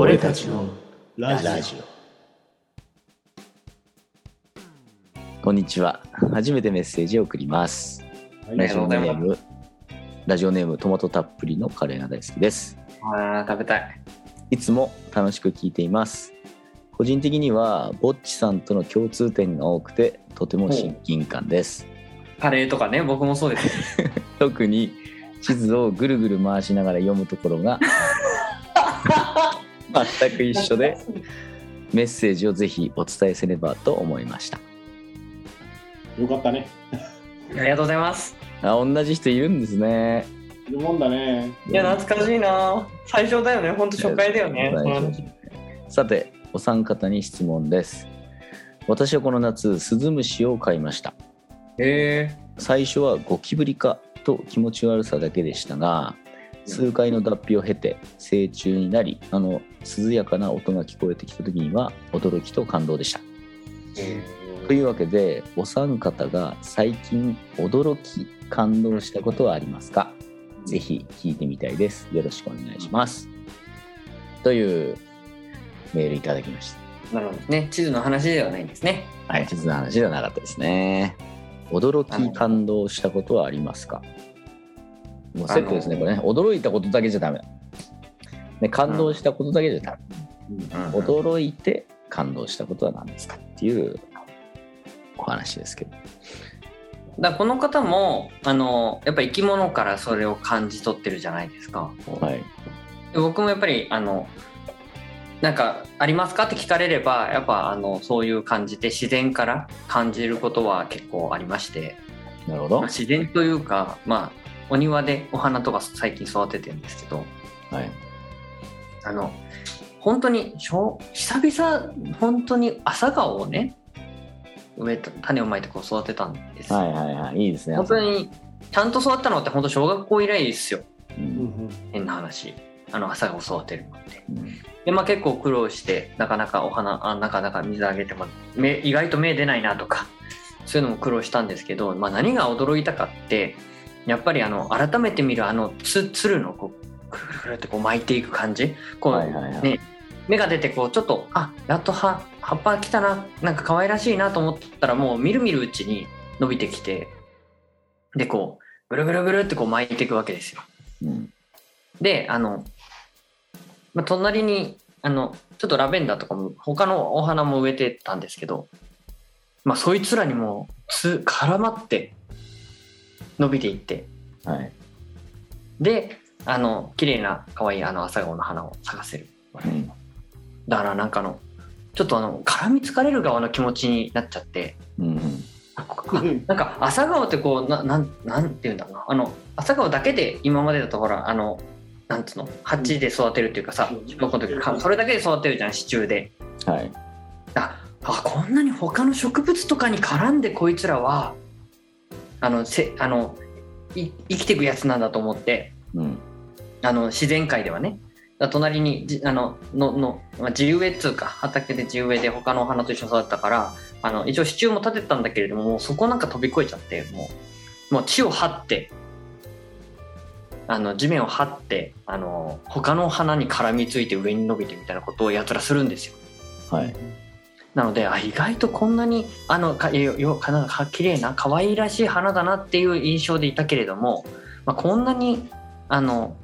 俺たちのラジこんにちは。初めてメッセージを送ります。オラジオネーム、ラジオネームトマトたっぷりのカレーが大好きです。あー食べたい。いつも楽しく聞いています。個人的には、ぼっちさんとの共通点が多くて、とても親近感です。カレーとかね、僕もそうです。特に地図をぐるぐる回しながら読むところが 全く一緒で、メッセージをぜひお伝えせねばと思いました。よかったね。ありがとうございます。あ、同じ人いるんですね。いるもんだね。いや、懐かしいな。最初だよね、本当初回だよね。さてお三方に質問です私はこの夏スズムシを飼いましたへ最初はゴキブリかと気持ち悪さだけでしたが数回の脱皮を経て成虫になりあの涼やかな音が聞こえてきた時には驚きと感動でしたえ。というわけでお三方が最近驚き感動したことはありますか？ぜひ聞いてみたいですよろしくお願いしますというメールいただきましたなるほどね。地図の話ではないんですね。はい、地図の話ではなかったですね。驚き、感動したことはありますか？もうセットですね、あのこれね。驚いたことだけじゃダメだ。ね、感動したことだけじゃダメ。驚いて感動したことは何ですかっていうお話ですけど。だこの方もあのやっぱ生き物からそれを感じ取ってるじゃないですか。はい。で僕もやっぱりあのなんかありますかって聞かれればやっぱあのそういう感じで自然から感じることは結構ありまして、なるほど。まあ自然というかまあお庭でお花とか最近育ててるんですけどはい。あの本当にしょ久々本当に朝顔をね植えた種をまいてこう育てたんですよ、はいはいはい。いいですね。本当にちゃんと育ったのって本当小学校以来ですよう。うんん変な話あの朝顔を育てるのってうんでまあ結構苦労してなかなかお花あなかなか水あげても芽意外と芽出ないなとかそういうのも苦労したんですけど、まあ、何が驚いたかってやっぱりあの改めて見るあのつつるのこうくるくるくるってこう巻いていく感じ？こう、はいはいはいね芽が出てこうちょっとあやっと葉葉っぱ来たななんか可愛らしいなと思ったらもうみるみるうちに伸びてきてでこうぐるぐるぐるってこう巻いていくわけですよ。うん。であの、まあ、隣にあのちょっとラベンダーとかも他のお花も植えてたんですけど、まあ、そいつらにもつ絡まって伸びていってはい。であの綺麗な可愛いあの朝顔の花を咲かせるうん。だからなんかあのちょっとあの絡みつかれる側の気持ちになっちゃってうん。なんか朝顔ってこうななんなんていうんだろうなあの朝顔だけで今までだとほらあのなんつうの？鉢で育てるっていうかさうん小学校の時かそれだけで育てるじゃん支柱ではい。ああこんなに他の植物とかに絡んでこいつらはあのせあのい生きていくやつなんだと思ってうん。あの自然界ではねだ隣にじあののの、まあ、自由植えっつうか畑で自由植えで他のお花と一緒に育ったからあの一応支柱も立てたんだけれどももうそこなんか飛び越えちゃってもうもう地を張ってあの地面を張ってあの他の花に絡みついて上に伸びてみたいなことをやつらするんですよはい。なのであ意外とこんなにあのかよよかなんか綺麗な可愛らしい花だなっていう印象でいたけれども、まあ、こんなにあの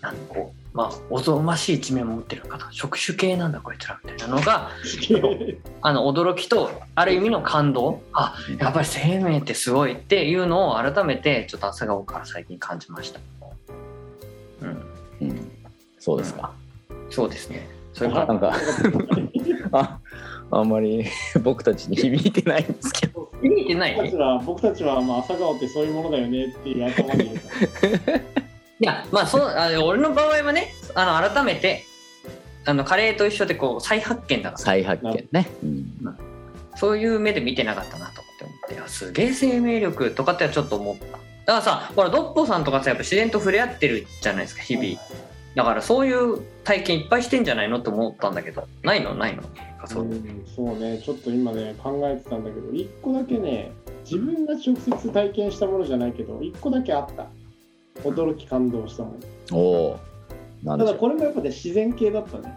なんこうまあおぞましい一面も持ってるのかと触手系なんだこいつらみたいなのがあの驚きとある意味の感動あやっぱり生命ってすごいっていうのを改めてちょっと朝顔から最近感じました。うん、うん。そうですか。そうですね。それかなんか、あ、あんまり 僕たちに響いてないんですけど。響いてない？僕たちは僕たちはまあ朝顔ってそういうものだよねっていう頭に入れた。いやまあそうあ俺の場合はねあの改めてあのカレーと一緒でこう再発見だから再発見ね。うん。そういう目で見てなかったなと思って思ってあすげえ生命力とかってはちょっと思っただからさほらドッポさんとかさやっぱ自然と触れ合ってるじゃないですか日々だからそういう体験いっぱいしてんじゃないのって思ったんだけど。ないの？ないの？そうう。んそうね。ちょっと今ね考えてたんだけど一個だけね自分が直接体験したものじゃないけど一個だけあった。驚き感動したもの。おただこれもやっぱね自然系だったね。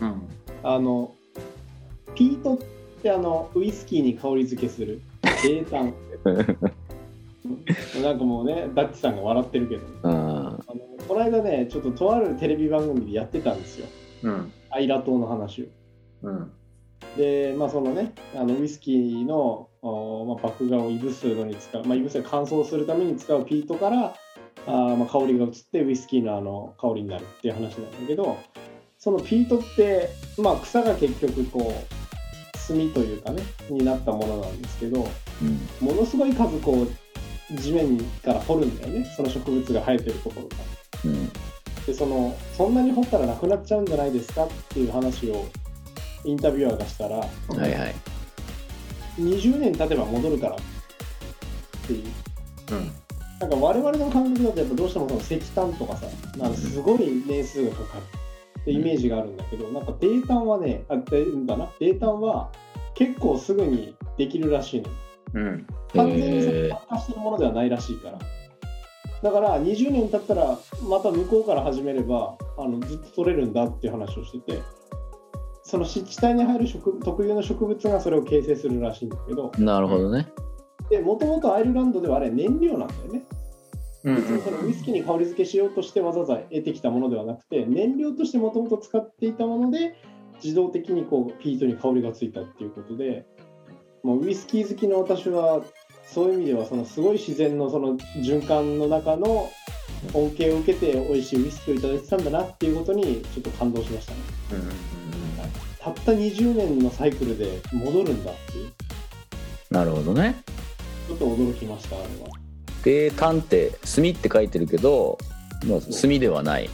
うん。あのピートってあのウイスキーに香り付けする 冷炭なんかもうねダッチさんが笑ってるけど。うん。あのこの間ねちょっととあるテレビ番組でやってたんですよ。うん。アイラ島の話を。うん。でまあそのねあのウイスキーの、おまあ、麦芽をいぶすのに使う、まあ、いぶす乾燥するために使うピートからあー、まあ、香りが移ってウイスキーのあの香りになるっていう話なんだけどそのピートって、まあ、草が結局こう炭というかねになったものなんですけどうん。ものすごい数こう地面から掘るんだよね。その植物が生えてるところから。うん。でそのそんなに掘ったらなくなっちゃうんじゃないですかっていう話をインタビュアーがしたらはいはい。20年経てば戻るからっていう。うん。なんか我々の感覚だとやっぱどうしてもその石炭とかさなんかすごい年数がかかるってイメージがあるんだけど、なんか泥炭はねあでんだな泥炭は結構すぐにできるらしいの。うん。完全にその発火してるものではないらしいからだから20年経ったらまた向こうから始めればあのずっと取れるんだっていう話をしててその湿地帯に入る植特有の植物がそれを形成するらしいんだけどなるほどね。でもともとアイルランドではあれ燃料なんだよね。うん別にそのウイスキーに香り付けしようとしてわざわざ得てきたものではなくて燃料としてもともと使っていたもので自動的にこうピートに香りがついたっていうことでもうウイスキー好きの私はそういう意味ではそのすごい自然のその循環の中の恩恵を受けて美味しいウイスキーをいただいてたんだなっていうことにちょっと感動しましたね。たった20年のサイクルで戻るんだっていう。なるほどね。ちょっと驚きましたあれは。で炭って炭って書いてるけど、まあ、炭ではない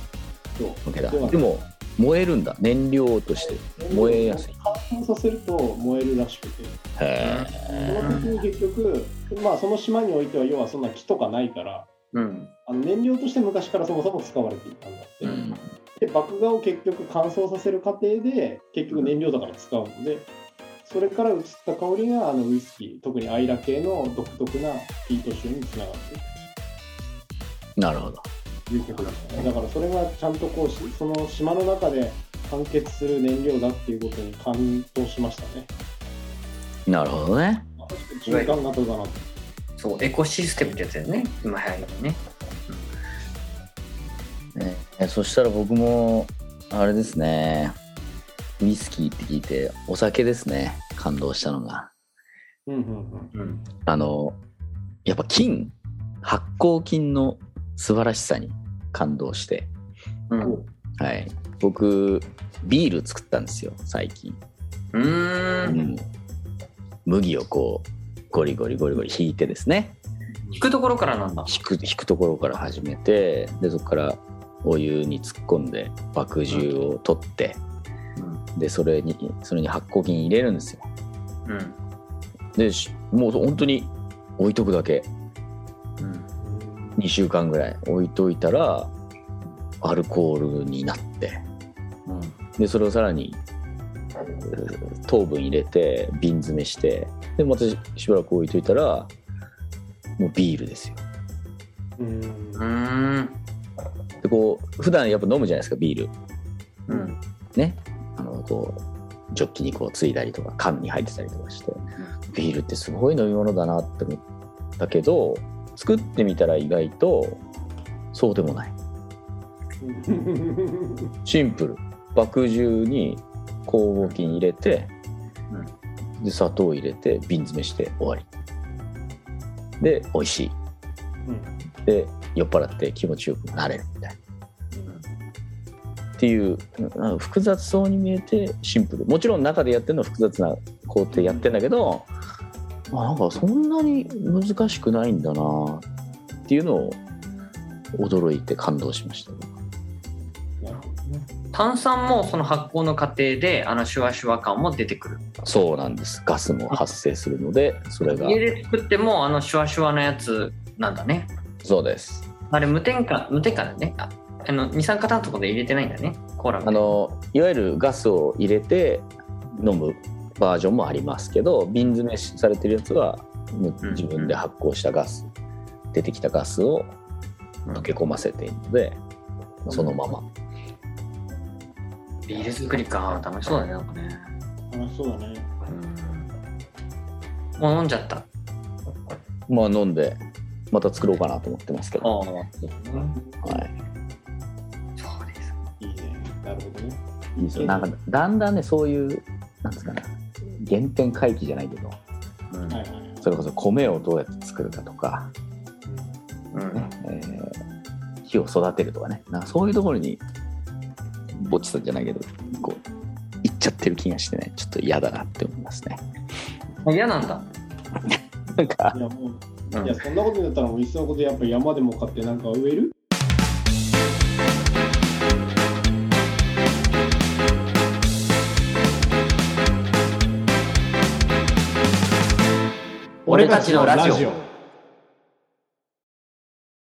わけだ。でも燃えるんだ。燃料として。燃えやすい乾燥させると燃えるらしくて。へその時に結局、まあ、その島においては要はそんな木とかないからうん。あの燃料として昔からそもそも使われていたんだって、え、うん、で麦芽を結局乾燥させる過程で結局燃料だから使うのでそれから移った香りがあのウイスキー特にアイラ系の独特なピート臭につながっていく。なるほど。ということですね。だからそれがちゃんとこうしその島の中で完結する燃料だっていうことに感動しましたね。なるほどね。あ循環型だなと。そうエコシステムってやつだよね。今流行りのね。ねえそしたら僕もあれですね。ウイスキーって聞いてお酒ですね。感動したのが。うんうんうん。うん。あのやっぱ金。発酵菌の素晴らしさに感動して。うんはい。僕ビール作ったんですよ最近、うーん。うん。麦をこうゴリゴリゴリゴリ引いてですね。聞くところからなんだ。引く引くところから始めてでそこからお湯に突っ込んで麦汁を取って、でそれにそれに発酵菌入れるんですよ。うん。でしもう本当に置いとくだけ。うん。2週間ぐらい置いといたらアルコールになって。でそれをさらにえー糖分入れて瓶詰めしてでまたしばらく置いといたらもうビールですよ。うん。でこう普段やっぱ飲むじゃないですかビール。うん。ね。あのこうジョッキにこうついだりとか缶に入ってたりとかしてビールってすごい飲み物だなって思ったけど作ってみたら意外とそうでもないシンプル。麦汁に酵母菌入れて、で砂糖入れて瓶詰めして終わり。で美味しい。で酔っ払って気持ちよくなれるみたいな。っていううん複雑そうに見えてシンプル。もちろん中でやってるのは複雑な工程やってんだけど、まあ、なんかそんなに難しくないんだなっていうのを驚いて感動しました炭酸もその発酵の過程であのシュワシュワ感も出てくる。そうなんです。ガスも発生するのでそれが。家で作ってもあのシュワシュワなやつなんだね。そうです。あれ無添加無添加だね。ああの二酸化炭素とかで入れてないんだね。コーラあのいわゆるガスを入れて飲むバージョンもありますけど瓶詰めされてるやつは自分で発酵したガス、出てきたガスを溶け込ませているので、そのままビール作りか。楽しそうだねなんかね。楽しそうだね。うん。もう飲んじゃった。まあ飲んでまた作ろうかなと思ってますけど、ああ。はい、そうです。いいね。なるほどね。いいですよ。なんかだんだんねそういうなんですかね。原点回帰じゃないけど。うん。はい。それこそ米をどうやって作るかとか、うん。えー木を育てるとかね。なんかそういうところにぼっちさんじゃないけどこう行っちゃってる気がしてねちょっと嫌だなって思いますね。あ嫌なんだ。なんか。いやもう、うんいやそんなことになったらもういっそのことやっぱ山でも買ってなんか植える？俺たちのラジオ